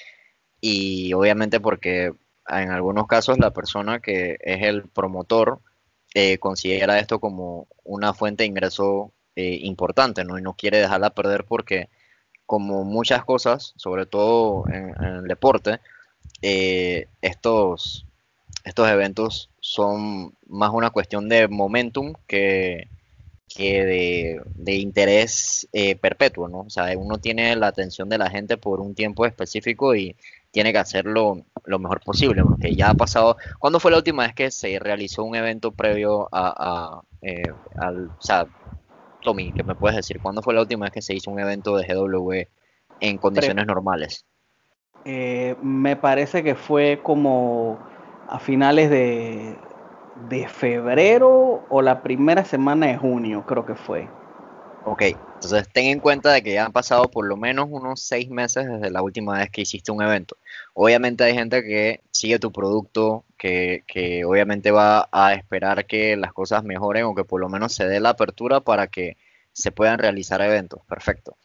y obviamente porque en algunos casos la persona que es el promotor eh, considera esto como una fuente de ingreso eh, importante, ¿no? Y no quiere dejarla perder porque, como muchas cosas, sobre todo en, el deporte, eh, estos, estos eventos son más una cuestión de momentum que, que de, de interés perpetuo, ¿no? O sea, uno tiene la atención de la gente por un tiempo específico y tiene que hacerlo lo mejor posible, porque ya ha pasado. ¿Cuándo fue la última vez que se realizó un evento previo a, eh, al. O sea, Tommy, ¿qué me puedes decir? ¿Cuándo fue la última vez que se hizo un evento de GW en condiciones normales? Eh, me parece que fue como a finales de, de febrero o la primera semana de junio, creo que fue. Ok, Entonces, ten en cuenta de que ya han pasado por lo menos unos seis meses desde la última vez que hiciste un evento. Obviamente hay gente que sigue tu producto, que, que obviamente va a esperar que las cosas mejoren o que por lo menos se dé la apertura para que se puedan realizar eventos. Perfecto.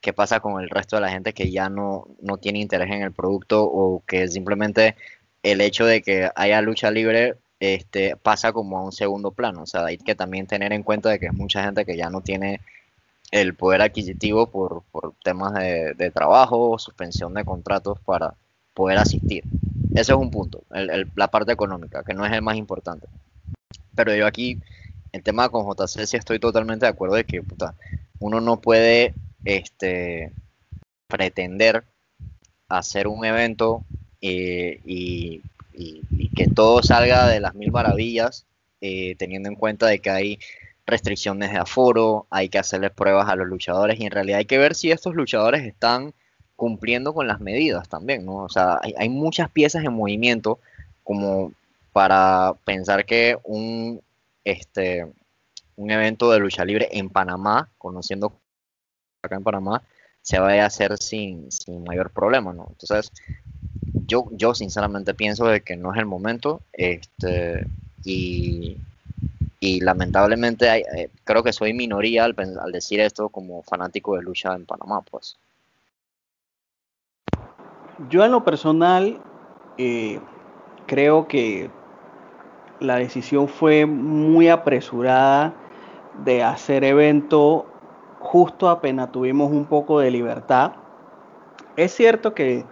¿Qué pasa con el resto de la gente que ya no, no tiene interés en el producto o que simplemente el hecho de que haya lucha libre este, pasa como a un segundo plano. O sea, hay que también tener en cuenta de que es mucha gente que ya no tiene el poder adquisitivo por, temas de, trabajo o suspensión de contratos para poder asistir. Ese es un punto, la parte económica, que no es el más importante. Pero yo aquí, en tema con JC, estoy totalmente de acuerdo de que uno no puede este, pretender hacer un evento eh, y y, que todo salga de las mil maravillas, eh, teniendo en cuenta de que hay restricciones de aforo, hay que hacerles pruebas a los luchadores y en realidad hay que ver si estos luchadores están cumpliendo con las medidas también, ¿no? O sea, hay, muchas piezas en movimiento como para pensar que un, este, un evento de lucha libre en Panamá, conociendo acá en Panamá, se vaya a hacer sin, sin mayor problema, ¿no? Entonces, yo, yo sinceramente pienso de que no es el momento este, y, lamentablemente eh, creo que soy minoría al, decir esto como fanático de lucha en Panamá, pues. Yo en lo personal eh, creo que la decisión fue muy apresurada de hacer evento justo apenas tuvimos un poco de libertad. Es cierto que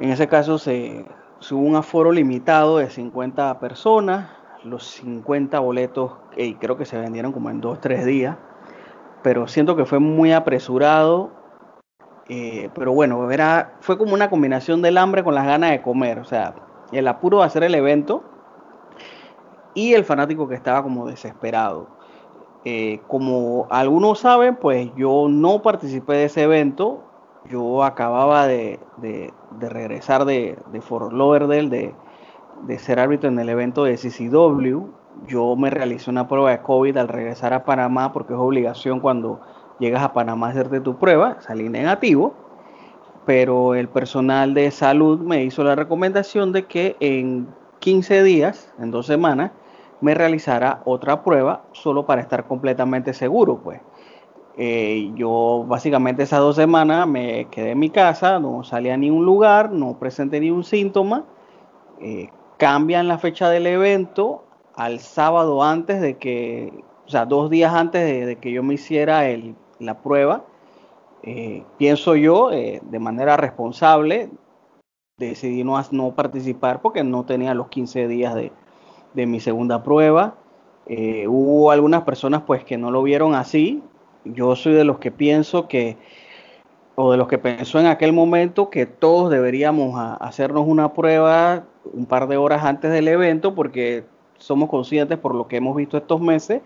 en ese caso se, hubo un aforo limitado de 50 personas, los 50 boletos y creo que se vendieron como en 2 3 días, pero siento que fue muy apresurado. Eh, pero bueno, era, fue como una combinación del hambre con las ganas de comer, o sea, el apuro de hacer el evento y el fanático que estaba como desesperado. Eh, como algunos saben, pues yo no participé de ese evento, yo acababa de, regresar de, de Fort Lauderdale, de, ser árbitro en el evento de CCW. Yo me realicé una prueba de COVID al regresar a Panamá porque es obligación cuando llegas a Panamá hacerte tu prueba, salí negativo, pero el personal de salud me hizo la recomendación de que en 15 días, en dos semanas, me realizara otra prueba solo para estar completamente seguro, pues. Eh, yo básicamente esas dos semanas me quedé en mi casa, no salí a ningún lugar, no presenté ni un síntoma. Eh, cambian la fecha del evento al sábado antes de que, o sea, dos días antes de, que yo me hiciera el, la prueba. Eh, pienso yo, de manera responsable, decidí no, participar porque no tenía los 15 días de, de mi segunda prueba. hubo algunas personas pues que no lo vieron así, yo soy de los que pienso que, o de los que pensó en aquel momento, que todos deberíamos hacernos una prueba un par de horas antes del evento, porque somos conscientes por lo que hemos visto estos meses,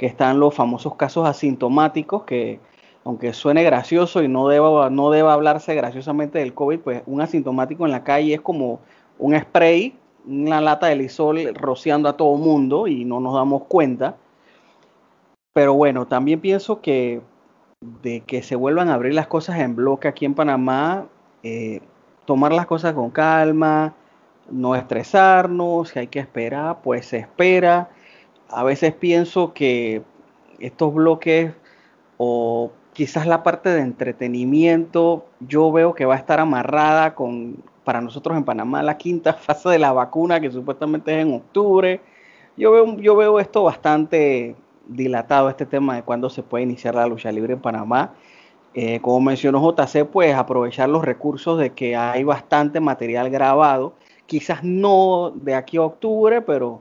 que están los famosos casos asintomáticos, que aunque suene gracioso y no deba, no deba hablarse graciosamente del COVID, pues un asintomático en la calle es como un spray, una lata de lisol rociando a todo mundo y no nos damos cuenta. Pero bueno, también pienso que de que se vuelvan a abrir las cosas en bloque aquí en Panamá, eh, tomar las cosas con calma, no estresarnos, si hay que esperar, pues se espera. A veces pienso que estos bloques o quizás la parte de entretenimiento, yo veo que va a estar amarrada con, para nosotros en Panamá, la quinta fase de la vacuna que supuestamente es en octubre. Yo veo, yo veo esto bastante dilatado este tema de cuándo se puede iniciar la lucha libre en Panamá. Eh, como mencionó JC, pues aprovechar los recursos de que hay bastante material grabado, quizás no de aquí a octubre, pero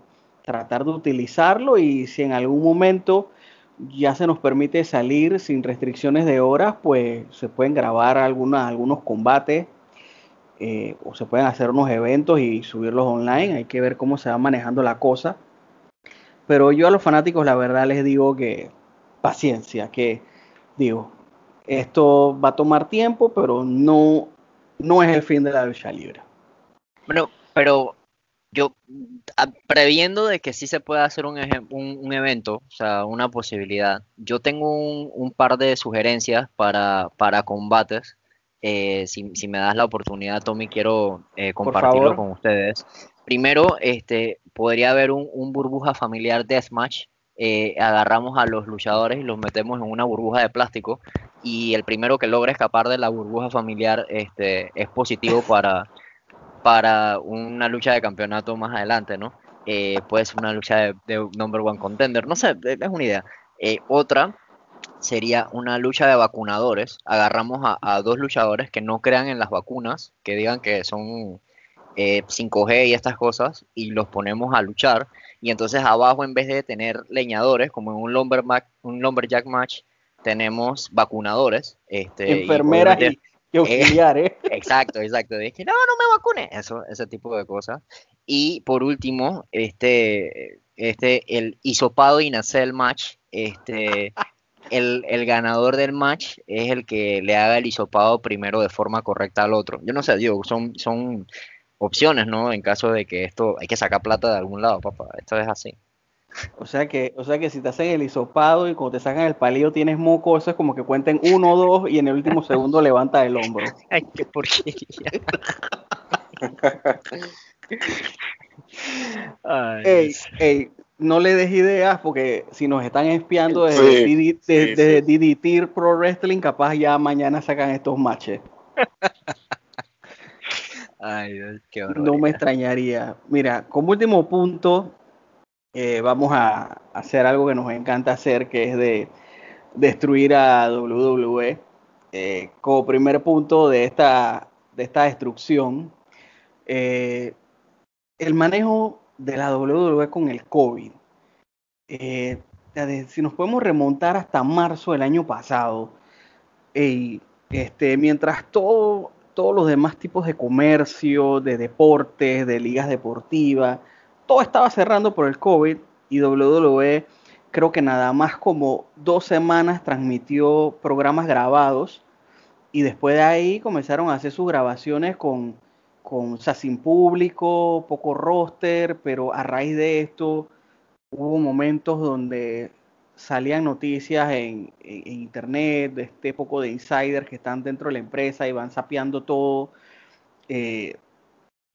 tratar de utilizarlo y si en algún momento ya se nos permite salir sin restricciones de horas, pues se pueden grabar algunos combates eh, o se pueden hacer unos eventos y subirlos online. Hay que ver cómo se va manejando la cosa. Pero yo a los fanáticos la verdad les digo que paciencia, que digo, esto va a tomar tiempo, pero no, no es el fin de la lucha libre. Bueno, pero yo, previendo de que sí se pueda hacer un, un, evento, o sea, una posibilidad, yo tengo un, par de sugerencias para, para combates. Eh, si, si, me das la oportunidad, Tommy, quiero eh, compartirlo con ustedes. Primero, este, podría haber un, burbuja familiar deathmatch. Eh, agarramos a los luchadores y los metemos en una burbuja de plástico y el primero que logre escapar de la burbuja familiar este, es positivo para, para una lucha de campeonato más adelante, ¿no? Eh, puede ser una lucha de, number one contender, no sé, es una idea. Eh, otra sería una lucha de vacunadores. Agarramos a, dos luchadores que no crean en las vacunas, que digan que son 5G eh, y estas cosas, y los ponemos a luchar. Y entonces abajo, en vez de tener leñadores, como en un, lumberjack, un lumberjack match, tenemos vacunadores. Este, Enfermeras y, y auxiliares. exacto, exacto. Es que no, no me vacune. Eso, ese tipo de cosas. Y por último, este, este, el hisopado y nacel match, este, el, el, ganador del match es el que le haga el hisopado primero de forma correcta al otro. Yo no sé, digo, son, son opciones, ¿no? En caso de que esto, hay que sacar plata de algún lado, papá. Esto es así. O sea que, o sea que si te hacen el hisopado y cuando te sacan el palillo tienes moco, eso es como que cuenten uno o dos y en el último segundo levanta el hombro. Ay, qué porquería. ey, ey, no le des ideas porque si nos están espiando desde, sí, Pro Wrestling, capaz ya mañana sacan estos matches. Ay, qué No me extrañaría. Mira, como último punto, eh, vamos a hacer algo que nos encanta hacer, que es de destruir a WWE. Eh, como primer punto de esta, de esta destrucción, eh, el manejo de la WWE con el COVID. si nos podemos remontar hasta marzo del año pasado, este, mientras todo, todos los demás tipos de comercio, de deportes, de ligas deportivas, todo estaba cerrando por el COVID y WWE creo que nada más como dos semanas transmitió programas grabados y después de ahí comenzaron a hacer sus grabaciones con, con sin público, poco roster, pero a raíz de esto hubo momentos donde salían noticias en, internet de este poco de insiders que están dentro de la empresa y van sapeando todo. Eh,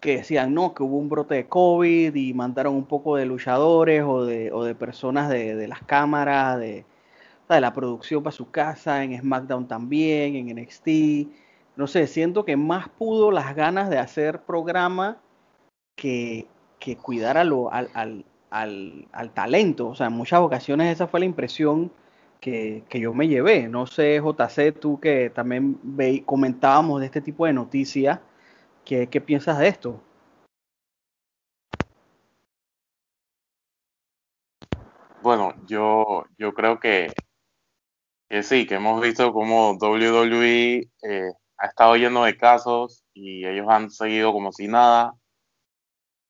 que decían no, que hubo un brote de COVID y mandaron un poco de luchadores o de, o de personas de, las cámaras, de, de, la producción para su casa, en SmackDown también, en NXT. No sé, siento que más pudo las ganas de hacer programa que, que cuidar a lo, al, al, al, al, talento. O sea, en muchas ocasiones esa fue la impresión que, que yo me llevé. No sé, JC, tú que también ve, comentábamos de este tipo de noticias ¿Qué, piensas de esto? Bueno, yo, yo creo que, que sí, que hemos visto cómo WWE eh, ha estado lleno de casos y ellos han seguido como si nada.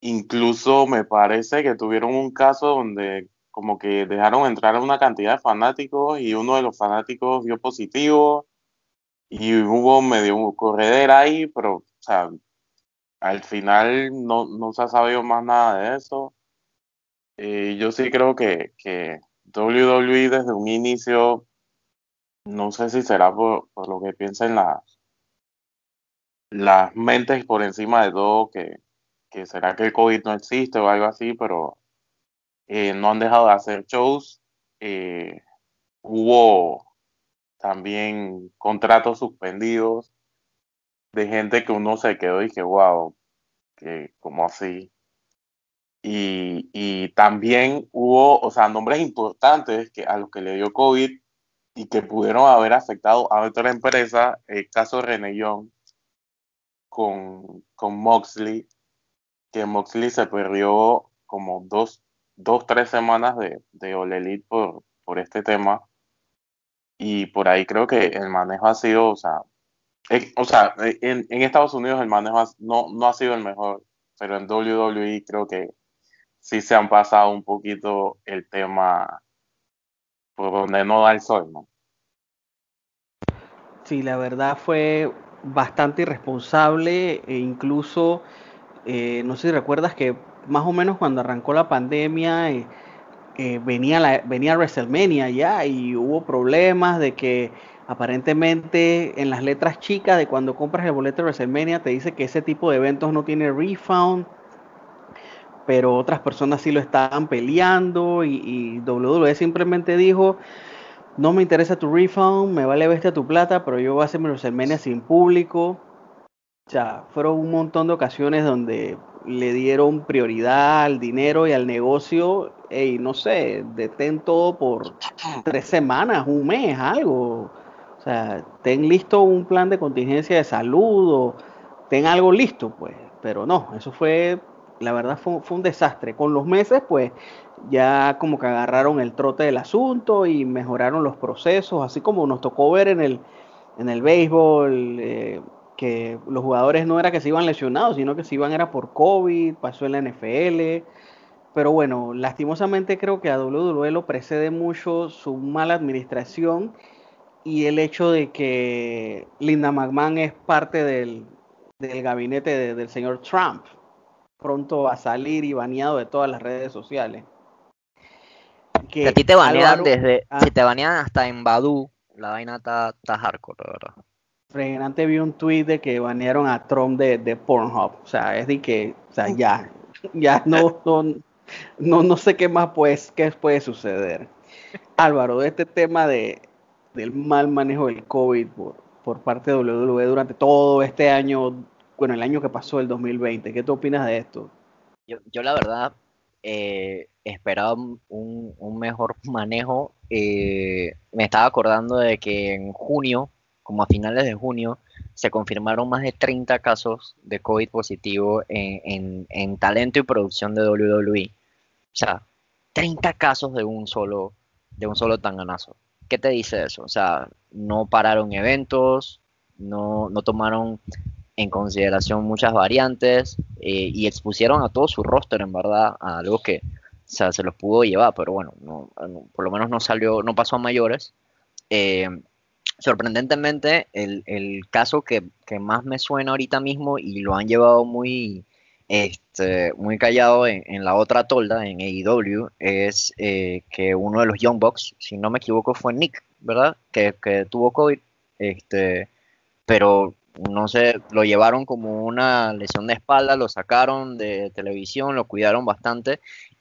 Incluso me parece que tuvieron un caso donde como que dejaron entrar a una cantidad de fanáticos y uno de los fanáticos dio positivo y hubo medio corredera ahí, pero o sea, al final no, no se ha sabido más nada de eso. Eh, yo sí creo que, que WWE desde un inicio, no sé si será por, lo que piensen las, las mentes por encima de todo, que, que será que el COVID no existe o algo así, pero eh, no han dejado de hacer shows. Eh, hubo también contratos suspendidos de gente que uno se quedó y que, wow, que como así. Y, y, también hubo, o sea, nombres importantes que a los que le dio COVID y que pudieron haber afectado a otra empresa, el caso René Young con, con Moxley, que Moxley se perdió como dos, dos tres semanas de, de por, por este tema. Y por ahí creo que el manejo ha sido, o sea, o sea, en, Estados Unidos el manejo no, ha sido el mejor, pero en WWE creo que sí se han pasado un poquito el tema por donde no da el sol, ¿no? Sí, la verdad fue bastante irresponsable e incluso, eh, no sé si recuerdas que más o menos cuando arrancó la pandemia, eh, eh, venía WrestleMania ya y hubo problemas de que aparentemente en las letras chicas de cuando compras el boleto de WrestleMania te dice que ese tipo de eventos no tiene refund, pero otras personas sí lo estaban peleando y, y WWE simplemente dijo, no me interesa tu refund, me vale bestia tu plata, pero yo voy a hacer mi WrestleMania sin público. O sea, fueron un montón de ocasiones donde le dieron prioridad al dinero y al negocio, y no sé, detén todo por tres semanas, un mes, algo. O sea, ten listo un plan de contingencia de salud o ten algo listo, pues. Pero no, eso fue, la verdad fue, fue un desastre. Con los meses, pues, ya como que agarraron el trote del asunto y mejoraron los procesos, así como nos tocó ver en el, en el béisbol. Eh, que los jugadores no era que se iban lesionados, sino que se iban era por COVID, pasó en la NFL. Pero bueno, lastimosamente creo que a WWE lo precede mucho su mala administración y el hecho de que Linda McMahon es parte del, del gabinete del señor Trump, pronto a salir y baneado de todas las redes sociales. Que a ti te banean desde, ah. si te banean hasta en Badu, la vaina está, está hardcore, ¿verdad? Frenante vi un tweet de que banearon a Trump de, de Pornhub. O sea, es de que, o sea, ya, ya no, no, no, sé qué más pues, qué puede suceder. Álvaro, de este tema de, del mal manejo del COVID por, por parte de WWE durante todo este año, bueno, el año que pasó, el 2020, ¿qué te opinas de esto? Yo, yo la verdad eh, esperaba un, un, mejor manejo. Eh, me estaba acordando de que en junio como a finales de junio, se confirmaron más de 30 casos de COVID positivo en, talento y producción de WWE. O sea, 30 casos de un solo, de un solo tanganazo. ¿Qué te dice eso? O sea, no pararon eventos, no, tomaron en consideración muchas variantes eh, y expusieron a todo su roster, en verdad, a algo que se los pudo llevar, pero bueno, no, por lo menos no salió, no pasó a mayores. Eh, sorprendentemente, el, caso que, más me suena ahorita mismo y lo han llevado muy, este, muy callado en, la otra tolda, en AEW, es eh, que uno de los Young Bucks, si no me equivoco, fue Nick, ¿verdad? Que, tuvo COVID, este, pero no sé, lo llevaron como una lesión de espalda, lo sacaron de televisión, lo cuidaron bastante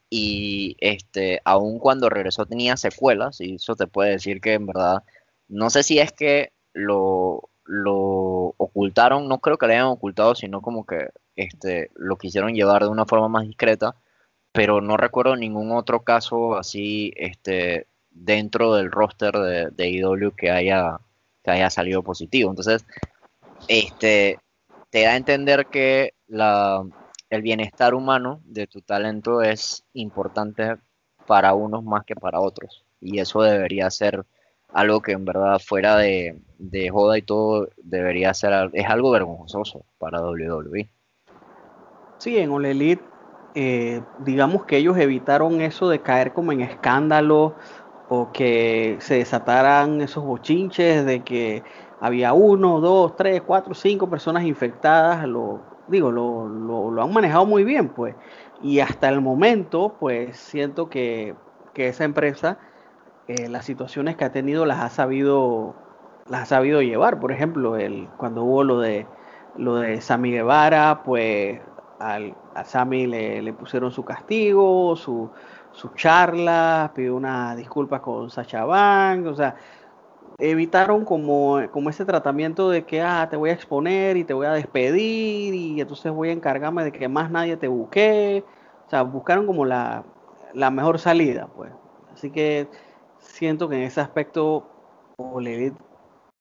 y este, aun cuando regresó tenía secuelas y eso te puede decir que en verdad no sé si es que lo, ocultaron, no creo que lo hayan ocultado, sino como que este, lo quisieron llevar de una forma más discreta, pero no recuerdo ningún otro caso así este, dentro del roster de, de IW que haya, que haya salido positivo. Entonces, este, te da a entender que la, el bienestar humano de tu talento es importante para unos más que para otros. Y eso debería ser algo que en verdad fuera de, joda y todo debería ser, es algo vergonzoso para WWE. Sí, en All Elite, eh, digamos que ellos evitaron eso de caer como en escándalo o que se desataran esos bochinches de que había uno, dos, tres, cuatro, cinco personas infectadas, lo digo, lo, lo, han manejado muy bien, pues. Y hasta el momento, pues siento que, que esa empresa eh, las situaciones que ha tenido las ha sabido las ha sabido llevar. Por ejemplo, el, cuando hubo lo de lo de Sammy Guevara, pues al, a Sammy le, pusieron su castigo, su, su charla, pidió una disculpa con Sacha Bank, o sea, evitaron como, como ese tratamiento de que ah, te voy a exponer y te voy a despedir y entonces voy a encargarme de que más nadie te busque. O sea, buscaron como la, la mejor salida, pues. Así que siento que en ese aspecto Oled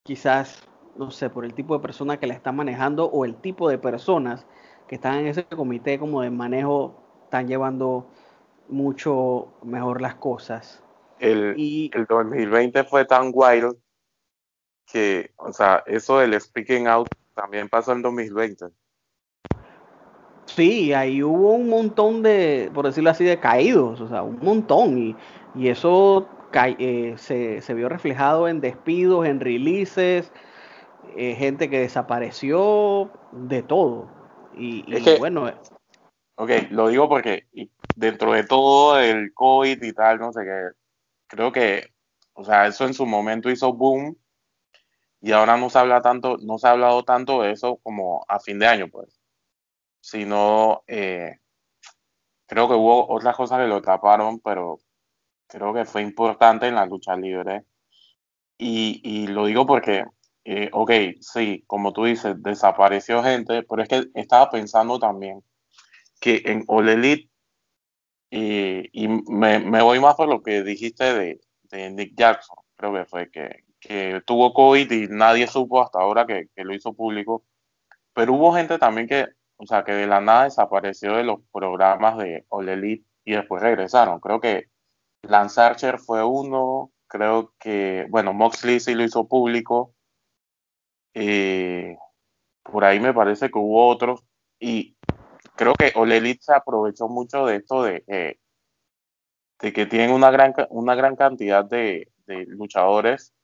quizás, no sé, por el tipo de persona que la está manejando o el tipo de personas que están en ese comité como de manejo, están llevando mucho mejor las cosas. El, y, el 2020 fue tan wild que, o sea, eso del speaking out también pasó en 2020. Sí, ahí hubo un montón de, por decirlo así, de caídos, o sea, un montón. Y, y eso eh, se, vio reflejado en despidos, en releases, eh, gente que desapareció, de todo. Y, bueno, Ok, lo digo porque dentro de todo el COVID y tal, no sé qué, creo que, o sea, eso en su momento hizo boom y ahora no se habla tanto, no se ha hablado tanto de eso como a fin de año, pues, sino eh, creo que hubo otras cosas que lo taparon, pero creo que fue importante en la lucha libre. Y, y lo digo porque, eh, ok, sí, como tú dices, desapareció gente, pero es que estaba pensando también que en All Elite, y, me, me, voy más por lo que dijiste de, de, Nick Jackson, creo que fue que, que tuvo COVID y nadie supo hasta ahora que, que lo hizo público, pero hubo gente también que, o sea, que de la nada desapareció de los programas de All Elite y después regresaron. Creo que Lance Archer fue uno, creo que, bueno, Moxley sí lo hizo público. Eh, por ahí me parece que hubo otros. Y creo que Olelit se aprovechó mucho de esto de, eh, de que tienen una gran, una gran cantidad de, luchadores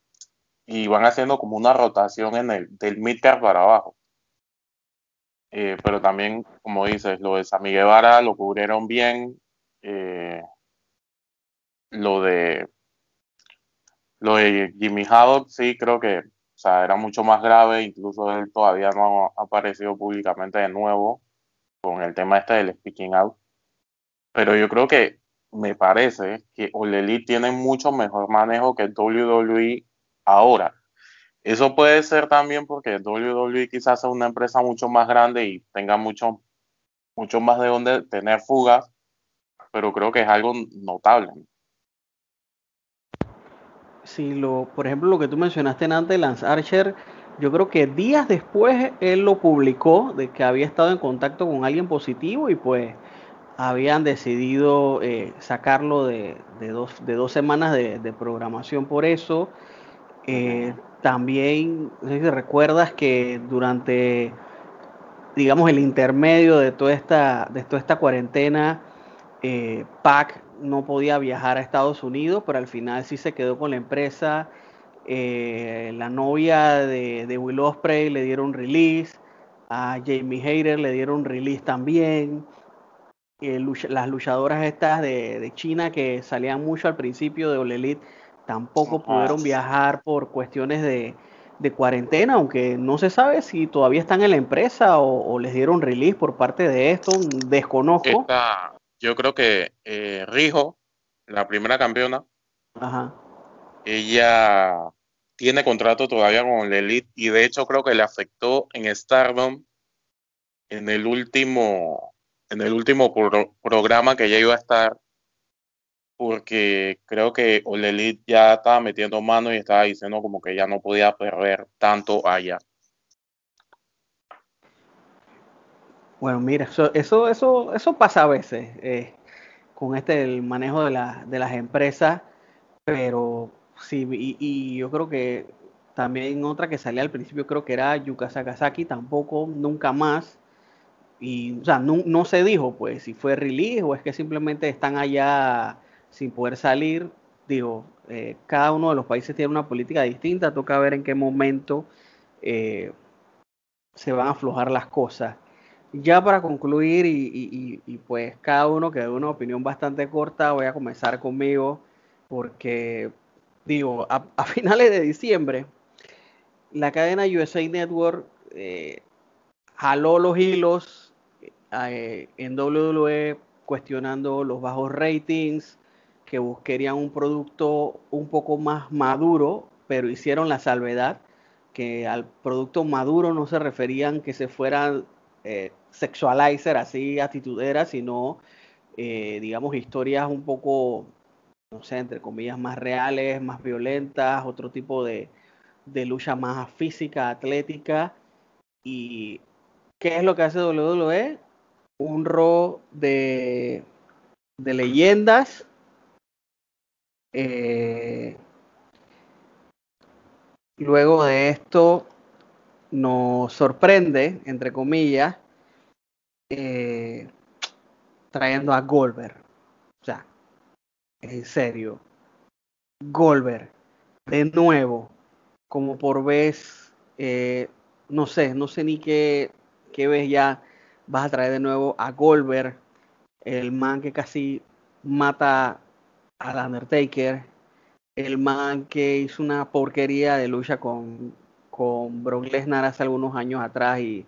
y van haciendo como una rotación en el del midcard para abajo. Eh, pero también, como dices, lo de Sammy Guevara lo cubrieron bien. Lo de lo de Jimmy Haddock sí creo que o sea, era mucho más grave, incluso él todavía no ha aparecido públicamente de nuevo con el tema este del speaking out. Pero yo creo que me parece que Oleli tiene mucho mejor manejo que WWE ahora. Eso puede ser también porque WWE quizás sea una empresa mucho más grande y tenga mucho, mucho más de donde tener fugas, pero creo que es algo notable. Sí, lo, por ejemplo, lo que tú mencionaste antes, Lance Archer, yo creo que días después él lo publicó de que había estado en contacto con alguien positivo y pues habían decidido eh, sacarlo de, de, dos, de, dos, semanas de, de programación por eso. Eh, también, no sé si recuerdas que durante, digamos, el intermedio de toda esta, de toda esta cuarentena, eh, Pac no podía viajar a Estados Unidos, pero al final sí se quedó con la empresa eh, la novia de, de, Will Ospreay le dieron release, a Jamie Hayter le dieron release también. Eh, lucha, las luchadoras estas de, de, China que salían mucho al principio de All Elite tampoco pudieron viajar por cuestiones de, de, cuarentena, aunque no se sabe si todavía están en la empresa o, o les dieron release por parte de esto, desconozco. Esta, yo creo que eh, Rijo, la primera campeona, Ajá. ella tiene contrato todavía con la Elite y de hecho creo que le afectó en Stardom en el último en el último pro programa que ya iba a estar porque creo que All Elite ya estaba metiendo mano y estaba diciendo como que ya no podía perder tanto allá. Bueno, mira, eso, eso, eso, eso pasa a veces eh, con este el manejo de, la, de las empresas, pero Sí, y, yo creo que también otra que salía al principio creo que era Yuka Sakazaki, tampoco, nunca más. Y, o sea, no, no, se dijo, pues, si fue release o es que simplemente están allá sin poder salir. Digo, eh, cada uno de los países tiene una política distinta, toca ver en qué momento eh, se van a aflojar las cosas. Ya para concluir, y, pues cada uno que dé una opinión bastante corta, voy a comenzar conmigo, porque digo, a, finales de diciembre, la cadena USA Network eh, jaló los hilos eh, en WWE cuestionando los bajos ratings, que buscarían un producto un poco más maduro, pero hicieron la salvedad que al producto maduro no se referían que se fueran eh, sexualizer, así actituderas, sino, eh, digamos, historias un poco no sé, entre comillas, más reales, más violentas, otro tipo de, de lucha más física, atlética. ¿Y qué es lo que hace WWE? Un ro de, de leyendas. Eh, luego de esto nos sorprende, entre comillas, eh, trayendo a Goldberg. O sea, en serio, Goldberg, de nuevo, como por vez, eh, no sé, no sé ni qué, qué vez ya vas a traer de nuevo a Goldberg, el man que casi mata al Undertaker, el man que hizo una porquería de lucha con, con Brock Lesnar hace algunos años atrás y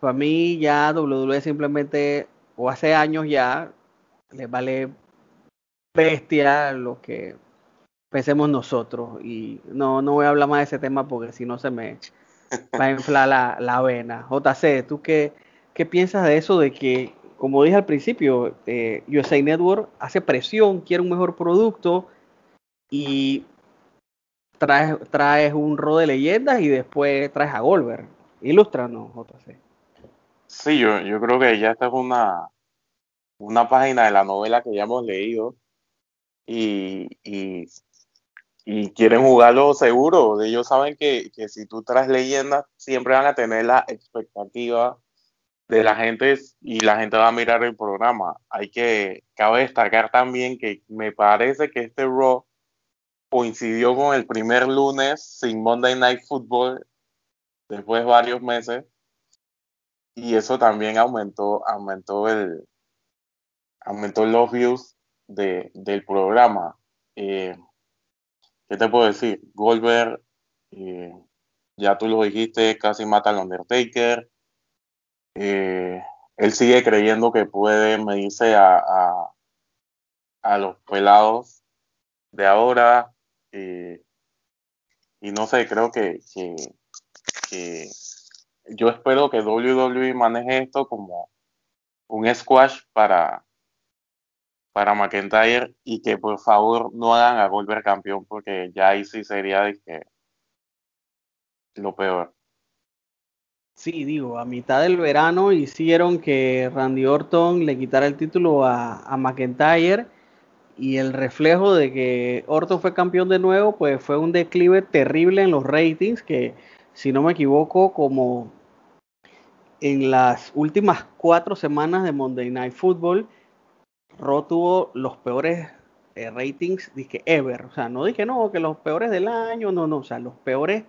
para mí ya WWE simplemente, o hace años ya, les vale bestia lo que pensemos nosotros. Y no, no voy a hablar más de ese tema porque si no se me va a inflar la, la vena. JC, ¿tú qué, qué piensas de eso de que, como dije al principio, eh, USA Network hace presión, quiere un mejor producto y traes, traes un rol de leyendas y después traes a Goldberg? Ilústranos, JC. Sí, yo, yo creo que ya esta es una, una página de la novela que ya hemos leído y, y, quieren jugarlo seguro. Ellos saben que, que, si tú traes leyendas, siempre van a tener la expectativa de la gente y la gente va a mirar el programa. Hay que, cabe destacar también que me parece que este Raw coincidió con el primer lunes sin Monday Night Football después de varios meses y eso también aumentó, aumentó el aumentó los views de, del programa. Eh, ¿Qué te puedo decir? Goldberg, eh, ya tú lo dijiste, casi mata al Undertaker. Eh, él sigue creyendo que puede medirse a, a, a los pelados de ahora. Y no sé, creo que, que, yo espero que WWE maneje esto como un squash para, para McIntyre y que por favor no hagan a Goldberg campeón porque ya ahí sí sería lo peor. Sí, digo, a mitad del verano hicieron que Randy Orton le quitara el título a, a McIntyre y el reflejo de que Orton fue campeón de nuevo, pues fue un declive terrible en los ratings que, si no me equivoco, como en las últimas cuatro semanas de Monday Night Football, Raw tuvo los peores eh, ratings dije, ever. O sea, no dije no, que los peores del año, no, no, o sea, los peores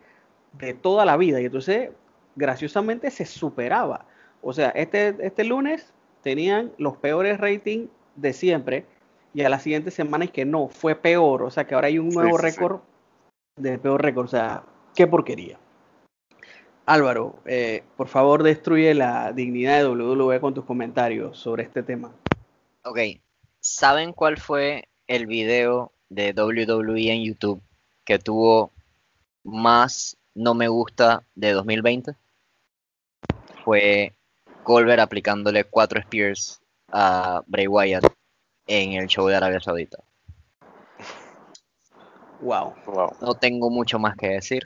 de toda la vida. Y entonces, graciosamente, se superaba. O sea, este, este lunes tenían los peores ratings de siempre. Y a la siguiente semana es que no, fue peor. O sea, que ahora hay un nuevo sí, récord sí. de peor récord. O sea, qué porquería. Álvaro, eh, por favor destruye la dignidad de WWE con tus comentarios sobre este tema. Ok, ¿saben cuál fue el video de WWE en YouTube que tuvo más no me gusta de 2020? Fue Goldberg aplicándole cuatro spears a Bray Wyatt en el show de Arabia Saudita. Wow. wow. No tengo mucho más que decir.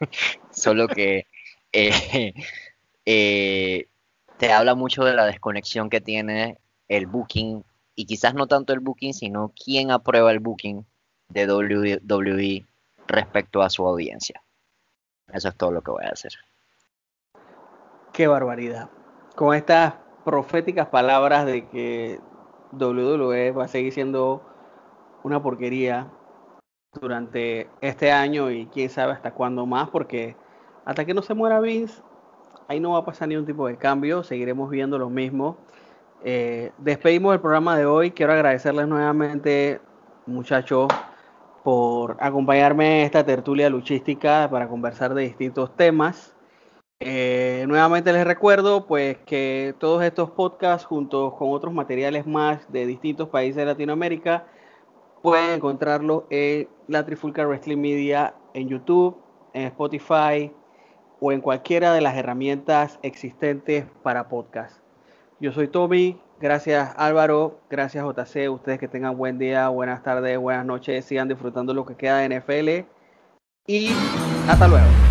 Solo que eh, eh, te habla mucho de la desconexión que tiene el booking, y quizás no tanto el booking, sino quién aprueba el booking de WWE respecto a su audiencia. Eso es todo lo que voy a hacer. Qué barbaridad. Con estas proféticas palabras de que WWE va a seguir siendo una porquería durante este año y quién sabe hasta cuándo más, porque hasta que no se muera Vince, ahí no va a pasar ningún tipo de cambio, seguiremos viendo lo mismo. Eh, despedimos el programa de hoy. Quiero agradecerles nuevamente, muchachos, por acompañarme en esta tertulia luchística para conversar de distintos temas. Eh, nuevamente les recuerdo pues que todos estos podcasts junto con otros materiales más de distintos países de Latinoamérica pueden encontrarlos en la Trifulca Wrestling Media en YouTube, en Spotify o en cualquiera de las herramientas existentes para podcast. Yo soy Tommy, gracias Álvaro, gracias JC, ustedes que tengan buen día, buenas tardes, buenas noches, sigan disfrutando lo que queda de NFL y hasta luego.